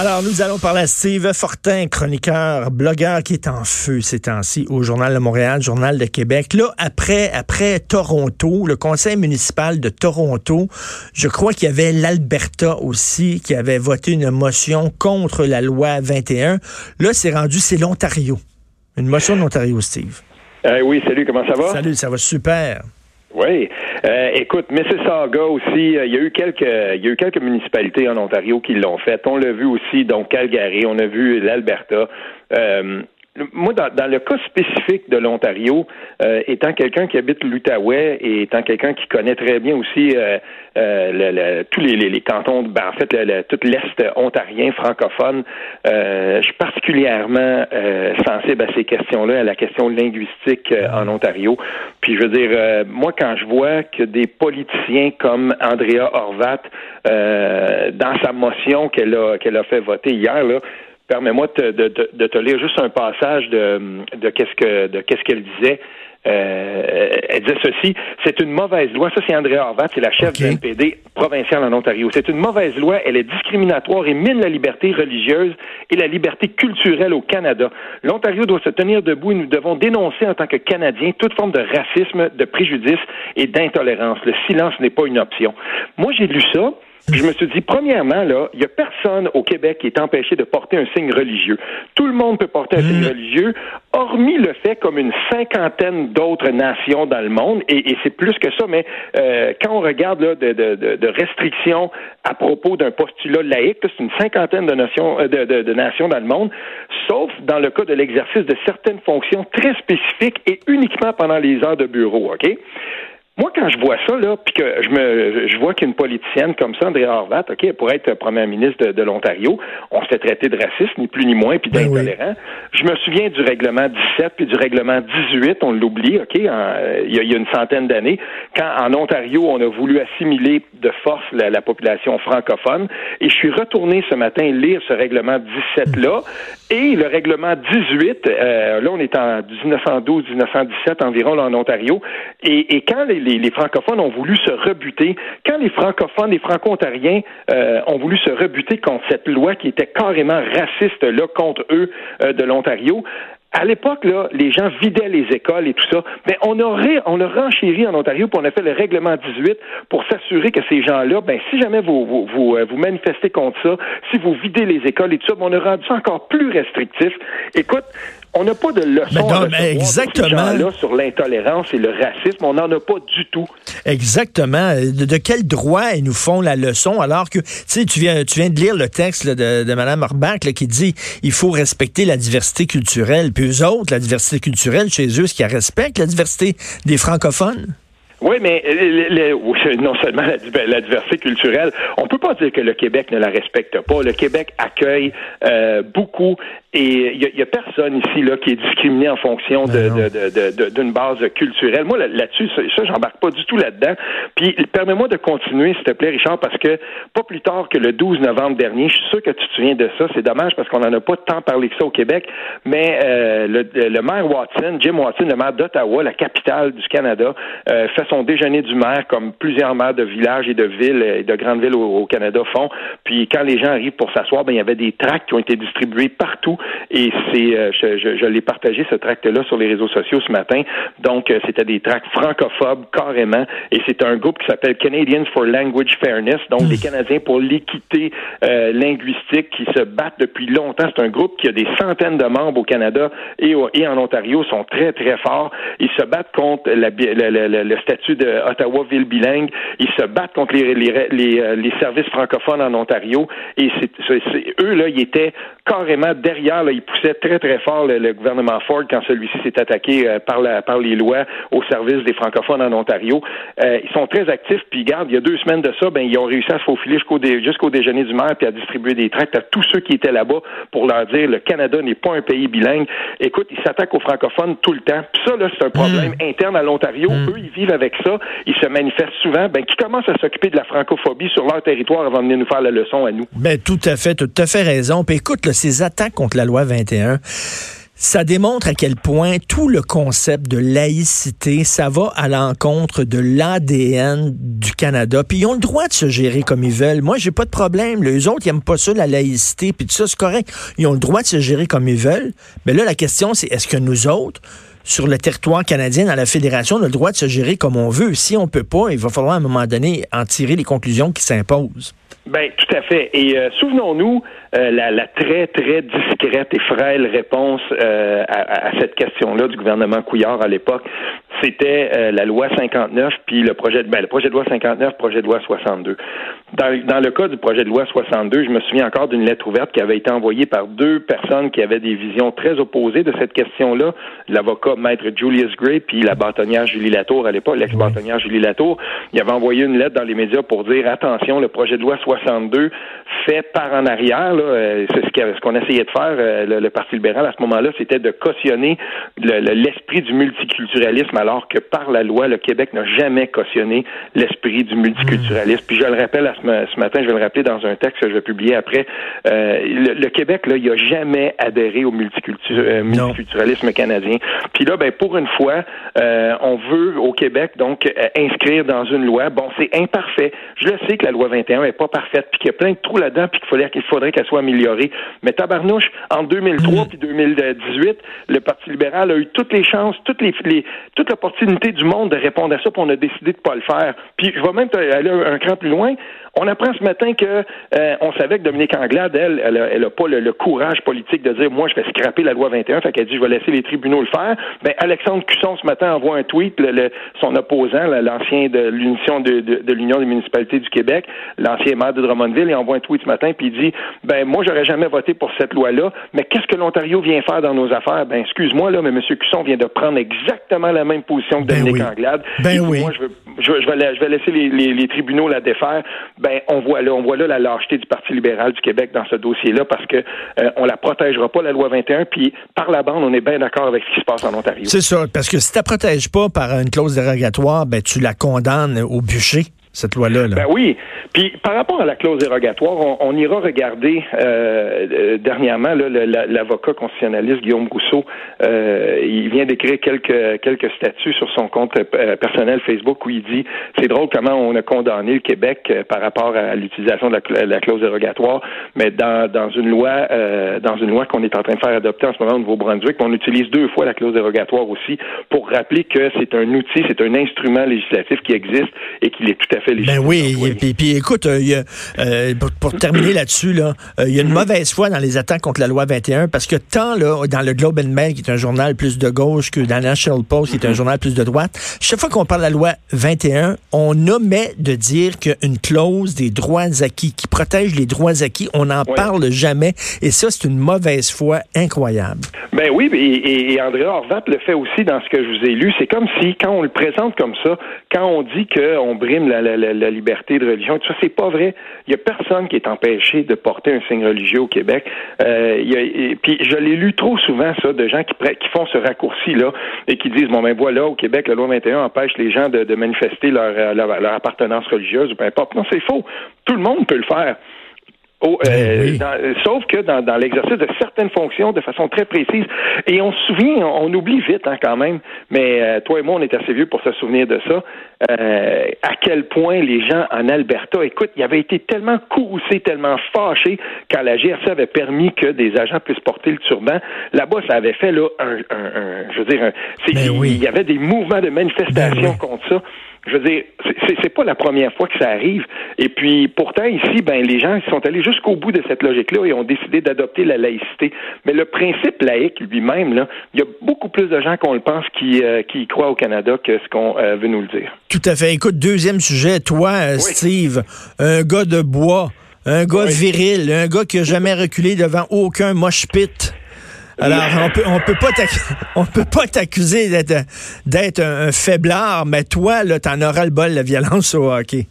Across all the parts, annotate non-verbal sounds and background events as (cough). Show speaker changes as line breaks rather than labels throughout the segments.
Alors, nous allons parler à Steve Fortin, chroniqueur, blogueur qui est en feu ces temps-ci au Journal de Montréal, Journal de Québec. Là, après, après Toronto, le conseil municipal de Toronto, je crois qu'il y avait l'Alberta aussi qui avait voté une motion contre la loi 21. Là, c'est rendu, c'est l'Ontario. Une motion de l'Ontario, Steve.
Euh, oui, salut, comment ça va?
Salut, ça va super.
Oui. Euh, écoute, Mississauga aussi, euh, il y a eu quelques il y a eu quelques municipalités en Ontario qui l'ont fait. On l'a vu aussi, donc Calgary, on a vu l'Alberta. Euh, moi, dans, le cas spécifique de l'Ontario, euh, étant quelqu'un qui habite l'Outaouais et étant quelqu'un qui connaît très bien aussi euh, euh, tous les, cantons, ben, en fait, tout l'Est ontarien francophone, je suis particulièrement sensible à ces questions-là, à la question linguistique en Ontario. Puis, je veux dire, moi, quand je vois que des politiciens comme Andrea Horvat, dans sa motion qu'elle a, qu'elle a fait voter hier, là, Permets-moi de, de, te lire juste un passage de, de qu'est-ce que de qu'est-ce qu'elle disait. Euh, elle disait ceci, c'est une mauvaise loi. Ça, c'est André Horvat, c'est la chef du NPD provincial en Ontario. C'est une mauvaise loi, elle est discriminatoire et mine la liberté religieuse et la liberté culturelle au Canada. L'Ontario doit se tenir debout et nous devons dénoncer en tant que Canadiens toute forme de racisme, de préjudice et d'intolérance. Le silence n'est pas une option. Moi, j'ai lu ça je me suis dit, premièrement, là, il n'y a personne au Québec qui est empêché de porter un signe religieux. Tout le monde peut porter un signe mm. religieux, hormis le fait comme une cinquantaine d'autres nations dans le monde, et, c'est plus que ça, mais euh, quand on regarde là, de, de, de, restrictions à propos d'un postulat laïque, c'est une cinquantaine de nations, euh, de, de nations dans le monde, sauf dans le cas de l'exercice de certaines fonctions très spécifiques et uniquement pendant les heures de bureau, OK? Moi, quand je vois ça, là, puis que je me je vois qu'une politicienne comme ça, André Horvat, OK, elle pourrait être première ministre de, l'Ontario, on se fait traiter de raciste, ni plus ni moins, puis ben d'intolérant. Je me souviens du règlement 17 puis du règlement 18, on l'oublie, OK, il y, a, une centaine d'années, quand en Ontario, on a voulu assimiler de force la, population francophone. Et je suis retourné ce matin lire ce règlement 17-là et le règlement 18, euh, là, on est en 1912-1917 environ, là, en Ontario. Et, et quand les les, francophones ont voulu se rebuter, quand les francophones, les franco-ontariens euh, ont voulu se rebuter contre cette loi qui était carrément raciste là contre eux euh, de l'Ontario, à l'époque, là, les gens vidaient les écoles et tout ça. Mais on aurait, on a renchéri en Ontario, puis on a fait le règlement 18 pour s'assurer que ces gens-là, ben, si jamais vous, euh, vous, manifestez contre ça, si vous videz les écoles et tout ça, ben, on a rendu ça encore plus restrictif. Écoute, on n'a pas de leçon
exactement.
sur l'intolérance et le racisme. On n'en a pas du tout.
Exactement. De, quel droit ils nous font la leçon alors que, tu viens, tu viens de lire le texte de, de Mme Orbach qui dit il faut respecter la diversité culturelle. Puis eux autres, la diversité culturelle chez eux, ce qu'ils respectent la diversité des francophones?
Oui, mais non seulement la, diversité culturelle, on peut pas dire que le Québec ne la respecte pas. Le Québec accueille euh, beaucoup et il y, a personne ici là qui est discriminé en fonction ben de, d'une base culturelle. Moi là-dessus, ça, ça j'embarque pas du tout là-dedans. Puis permets-moi de continuer, s'il te plaît, Richard, parce que pas plus tard que le 12 novembre dernier, je suis sûr que tu te souviens de ça. C'est dommage parce qu'on en a pas tant parlé que ça au Québec, mais euh, le, maire Watson, Jim Watson, le maire d'Ottawa, la capitale du Canada, euh, fait son déjeuner du maire comme plusieurs maires de villages et de villes et de grandes villes au, Canada font. Puis quand les gens arrivent pour s'asseoir, ben il y avait des tracts qui ont été distribués partout et c'est euh, je, je, je l'ai partagé ce tract-là sur les réseaux sociaux ce matin. Donc euh, c'était des tracts francophobes carrément et c'est un groupe qui s'appelle Canadians for Language Fairness, donc des Canadiens pour l'équité euh, linguistique qui se battent depuis longtemps. C'est un groupe qui a des centaines de membres au Canada et, et en Ontario, sont très très forts. Ils se battent contre la, le statut de Ottawa-Ville bilingue. Ils se battent contre les, les, les, les services francophones en Ontario et c'est eux là, ils étaient carrément derrière, là, ils poussaient très, très fort le, gouvernement Ford quand celui-ci s'est attaqué euh, par, la, par les lois au service des francophones en Ontario. Euh, ils sont très actifs, puis garde, il y a deux semaines de ça, ben, ils ont réussi à se faufiler jusqu'au, jusqu'au déjeuner du maire, puis à distribuer des tracts à tous ceux qui étaient là-bas pour leur dire le Canada n'est pas un pays bilingue. Écoute, ils s'attaquent aux francophones tout le temps. Puis ça, là, c'est un problème mm. interne à l'Ontario. Mm. Eux, ils vivent avec ça, ils se manifestent souvent, ben, qui commencent à s'occuper de la francophobie sur leur territoire avant de venir nous faire la leçon à nous.
Ben, tout à fait, tout à fait raison. Puis écoute, ces attaques contre la loi 21, ça démontre à quel point tout le concept de laïcité, ça va à l'encontre de l'ADN du Canada. Puis ils ont le droit de se gérer comme ils veulent. Moi, j'ai pas de problème. Les autres, ils aiment pas ça, la laïcité, puis tout ça, c'est correct. Ils ont le droit de se gérer comme ils veulent. Mais là, la question, c'est est-ce que nous autres, sur le territoire canadien, dans la fédération, on a le droit de se gérer comme on veut. Si on peut pas, il va falloir à un moment donné en tirer les conclusions qui s'imposent.
Ben tout à fait. Et euh, souvenons-nous euh, la, très très discrète et frêle réponse euh, à, cette question-là du gouvernement Couillard à l'époque c'était euh, la loi 59 puis le projet de ben, le projet de loi 59, projet de loi 62. Dans, dans le cas du projet de loi 62, je me souviens encore d'une lettre ouverte qui avait été envoyée par deux personnes qui avaient des visions très opposées de cette question-là, l'avocat maître Julius Gray puis la bâtonnière Julie Latour à l'époque, l'ex-bâtonnière Julie Latour, il avait envoyé une lettre dans les médias pour dire attention, le projet de loi 62 fait par en arrière, euh, c'est ce qu'on essayait de faire euh, le, Parti libéral à ce moment-là, c'était de cautionner l'esprit du multiculturalisme alors que par la loi, le Québec n'a jamais cautionné l'esprit du multiculturalisme. Puis je le rappelle ce, matin, je vais le rappeler dans un texte que je vais publier après, euh, le, Québec, là, il n'a jamais adhéré au euh, multiculturalisme canadien. Puis là, ben, pour une fois, euh, on veut au Québec, donc, inscrire dans une loi, bon, c'est imparfait. Je le sais que la loi 21 n'est pas parfaite, puis qu'il y a plein de trous là-dedans, puis qu'il faudrait qu'il faudrait qu'elle soit améliorée. Mais tabarnouche, en 2003 puis 2018, le Parti libéral a eu toutes les chances, toutes les, les toute du monde de répondre à ça, puis on a décidé de pas le faire. Puis je vais même aller un cran plus loin. On apprend ce matin que euh, on savait que Dominique Anglade, elle, elle a, pas le, courage politique de dire moi je vais scraper la loi 21, fait qu'elle dit je vais laisser les tribunaux le faire. Ben Alexandre Cusson ce matin envoie un tweet, son opposant, l'ancien de l'union de, de, l'Union des municipalités du Québec, l'ancien maire de Drummondville, il envoie un tweet ce matin puis il dit ben moi j'aurais jamais voté pour cette loi-là, mais qu'est-ce que l'Ontario vient faire dans nos affaires? Ben excuse-moi là, mais M. Cusson vient de prendre exactement la même position que ben Dominique Anglade.
Ben oui.
Moi je, je, vais, je vais laisser les, les tribunaux la défaire. Ben on voit là, on la lâcheté du Parti libéral du Québec dans ce dossier-là parce que euh, on la protégera pas la loi 21, puis par la bande, on est bien d'accord avec ce qui se passe en Ontario.
C'est ça, parce que si tu la protèges pas par une clause dérogatoire, ben tu la condamnes au bûcher cette loi-là.
Ben oui. Puis par rapport à la clause dérogatoire, on, ira regarder euh, euh dernièrement l'avocat constitutionnaliste Guillaume Rousseau. Euh, il vient d'écrire quelques quelques statuts sur son compte euh, personnel Facebook où il dit c'est drôle comment on a condamné le Québec par rapport à l'utilisation de la, clause dérogatoire, mais dans, dans une loi dans une loi qu'on est en train de faire adopter en ce moment au Nouveau-Brunswick, on utilise deux fois la clause dérogatoire aussi pour rappeler que c'est un outil, c'est un instrument législatif qui existe et qu'il est tout à fait
ben oui, et puis, écoute, euh, euh, pour, terminer là-dessus, là, euh, il y a une mhm. mauvaise foi dans les attaques contre la loi 21 parce que tant là, dans le Globe and Mail, qui est un journal plus de gauche, que dans le National Post, qui est un mhm. journal plus de droite, chaque fois qu'on parle de la loi 21, on omet de dire qu'une clause des droits acquis qui protège les droits acquis, on n'en parle jamais. Et ça, c'est une mauvaise foi incroyable.
Ben oui, et, et, André Horvat le fait aussi dans ce que je vous ai lu. C'est comme si, quand on le présente comme ça, quand on dit qu'on brime la la, liberté de religion. Tout ça, c'est pas vrai. Il y a personne qui est empêché de porter un signe religieux au Québec. Euh, y a, puis je l'ai lu trop souvent, ça, de gens qui, qui font ce raccourci-là et qui disent, bon, ben voilà, au Québec, la loi 21 empêche les gens de, manifester leur, leur, leur appartenance religieuse ou peu importe. Non, c'est faux. Tout le monde peut le faire. Oh, euh, ben sauf que dans, dans l'exercice de certaines fonctions de façon très précise. Et on se souvient, on, oublie vite hein, quand même, mais euh, toi et moi, on est assez vieux pour se souvenir de ça, euh, à quel point les gens en Alberta, écoute, il avait été tellement courroucés, tellement fâchés quand la GRC avait permis que des agents puissent porter le turban. Là-bas, ça avait fait là un, un, je veux dire, un, ben il y avait des mouvements de manifestation ben contre ça je veux dire, c'est pas la première fois que ça arrive. Et puis, pourtant, ici, ben, les gens sont allés jusqu'au bout de cette logique-là et ont décidé d'adopter la laïcité. Mais le principe laïque lui-même, là, il y a beaucoup plus de gens qu'on le pense qui, euh, qui y croient au Canada que ce qu'on euh, veut nous le dire.
Tout à fait. Écoute, deuxième sujet. Toi, euh, Steve, un gars de bois, un gars viril, un gars qui a jamais reculé devant aucun mosh pit. Alors, on peut, on peut pas on peut pas t'accuser d'être, d'être un, faiblard, mais toi, là, t'en auras le bol, la violence au hockey.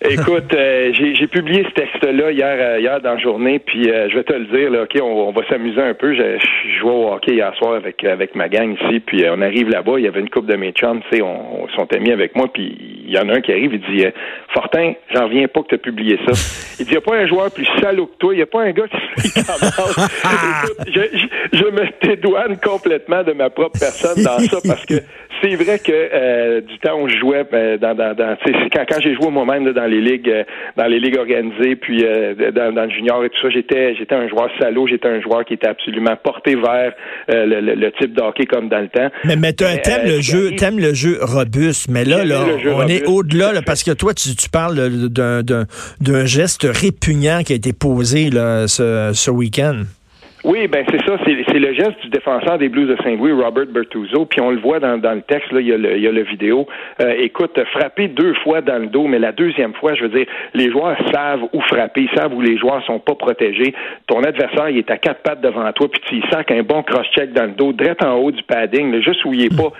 Écoute, euh, j'ai publié ce texte-là hier, euh, hier dans la journée, puis euh, je vais te le dire, là, ok, on, va s'amuser un peu. Je, je jouais au hockey hier soir avec avec ma gang ici, puis on arrive là-bas, il y avait une coupe de mes chums, tu sais, on, on, sont amis avec moi, puis il y en a un qui arrive, il dit, Fortin, j'en reviens pas que tu as publié ça. Il dit, il n'y a pas un joueur plus salaud que toi, il n'y a pas un gars qui se (laughs) Écoute, je, je, me dédouane complètement de ma propre personne dans ça, parce que c'est vrai que du temps où je jouais, ben, dans, dans, dans quand, quand j'ai joué moi-même dans les ligues, euh, dans les ligues organisées, puis euh, dans, le junior et tout ça, j'étais, j'étais un joueur salaud, j'étais un joueur qui était absolument porté vers euh, le, type d'hockey comme dans le temps.
Mais, mais t'aimes le jeu, t'aimes le jeu robuste, mais là, là, on est au-delà, parce que toi, tu, tu parles d'un, d'un, geste répugnant qui a été posé là, ce, ce week-end.
Oui, ben c'est ça, c'est le geste du défenseur des Blues de Saint-Louis, Robert Bertuzzo, puis on le voit dans, dans le texte, là, il y a le, il y a le vidéo. Euh, écoute, frapper deux fois dans le dos, mais la deuxième fois, je veux dire, les joueurs savent où frapper, ils savent où les joueurs sont pas protégés. Ton adversaire, il est à quatre pattes devant toi, puis tu sacs un bon cross-check dans le dos, direct en haut du padding, là, juste où il est pas.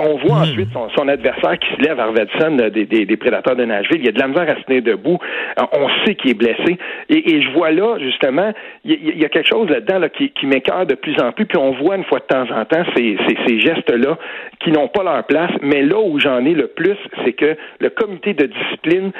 on voit hmm. ensuite son, adversaire qui se lève, Arvedson, des, des, des, prédateurs de Nashville, il y a de la misère à se tenir debout. Euh, on sait qu'il est blessé. Et, et, je vois là, justement, il y, y a quelque chose qui, qui m'écœure de plus en plus. Puis on voit une fois de temps en temps ces, ces, ces gestes-là qui n'ont pas leur place. Mais là où j'en ai le plus, c'est que le comité de discipline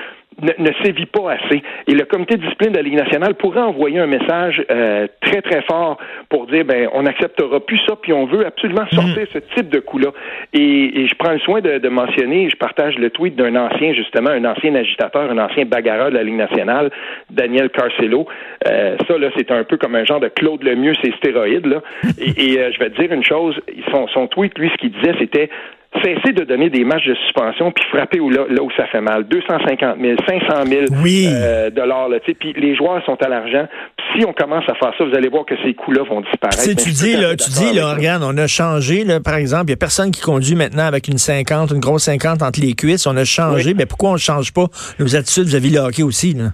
ne, ne sévit pas assez. Et le comité de discipline de la Ligue nationale pourrait envoyer un message euh, très, très fort pour dire, ben, on n'acceptera plus ça, puis on veut absolument mm. sortir ce type de coup-là. Et, et, je prends le soin de, de mentionner, je partage le tweet d'un ancien, justement, un ancien agitateur, un ancien bagarreur de la Ligue nationale, Daniel Carcelo. Euh, ça, là, c'est un peu comme un genre de Claude Lemieux, c'est stéroïdes, là. (laughs) Et, et euh, je vais te dire une chose, son, son tweet, lui, ce qu'il disait, c'était cesser de donner des matchs de suspension puis frapper là, là où ça fait mal. 250 000, 500 000 euh, dollars. Puis les joueurs sont à l'argent. Si on commence à faire ça, vous allez voir que ces coûts-là vont disparaître.
Si tu dis, là, tu dis, là, regarde, on a changé, là, par exemple, il n'y a personne qui conduit maintenant avec une 50, une grosse 50 entre les cuisses. On a changé, mais pourquoi on ne change pas nos attitudes vis-à-vis le hockey aussi? Là?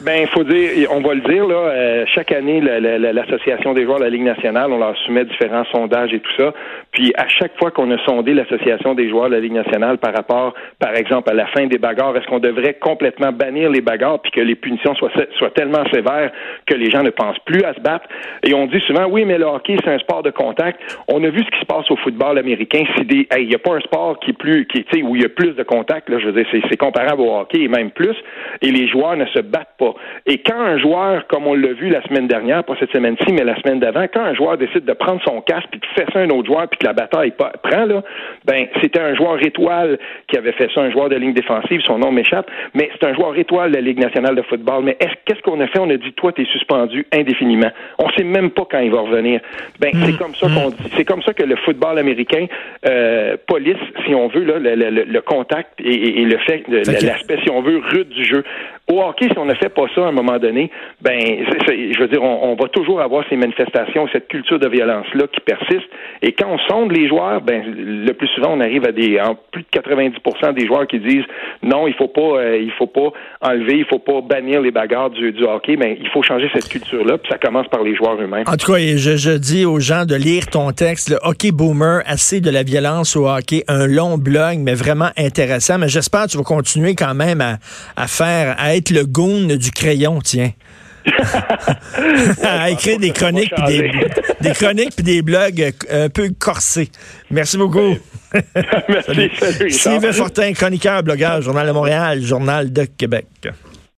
Ben, il faut dire, on va le dire là. Euh, chaque année, l'association des joueurs de la Ligue nationale, on leur soumet différents sondages et tout ça. Puis à chaque fois qu'on a sondé l'association des joueurs de la Ligue nationale par rapport, par exemple, à la fin des bagarres, est-ce qu'on devrait complètement bannir les bagarres puis que les punitions soient, tellement sévères que les gens ne pensent plus à se battre? Et on dit souvent, oui, mais le hockey c'est un sport de contact. On a vu ce qui se passe au football américain. Si des, il n'y a pas un sport qui est plus, qui, où il y a plus de contact. Là, je veux dire, c'est comparable au hockey et même plus. Et les joueurs ne se battent pas. Et quand un joueur, comme on l'a vu la semaine dernière, pas cette semaine-ci, mais la semaine d'avant, quand un joueur décide de prendre son casque puis de faire ça un autre joueur puis que la bataille prend, là, ben, c'était un joueur étoile qui avait fait ça, un joueur de ligne défensive, son nom m'échappe, mais c'est un joueur étoile de la Ligue nationale de football. Mais qu'est-ce qu'on a fait? On a dit, toi, t'es suspendu indéfiniment. On sait même pas quand il va revenir. Ben, c'est mm. comme ça qu'on mm. dit. C'est comme ça que le football américain euh, police, si on veut, là, le, contact et, le fait, l'aspect, si on veut, rude du jeu. Au hockey, si on ne fait pas ça à un moment donné, ben, je veux dire, on, va toujours avoir ces manifestations, cette culture de violence-là qui persiste. Et quand on sonde les joueurs, ben, le plus souvent, on arrive à des, en plus de 90% des joueurs qui disent non, il faut pas, euh, il faut pas enlever, il faut pas bannir les bagarres du, hockey, mais il faut changer cette culture-là, puis ça commence par les joueurs eux-mêmes.
En tout cas, je, je dis aux gens de lire ton texte, le Hockey Boomer, assez de la violence au hockey, un long blog, mais vraiment intéressant. Mais j'espère que tu vas continuer quand même à, à faire, à être le goon du crayon, tiens. (laughs) à écrire des chroniques, puis des, des, chroniques puis des blogs un peu corsés. Merci beaucoup. (laughs)
Merci, salut.
Fortin, chroniqueur, blogueur, Journal de Montréal, Journal de Québec.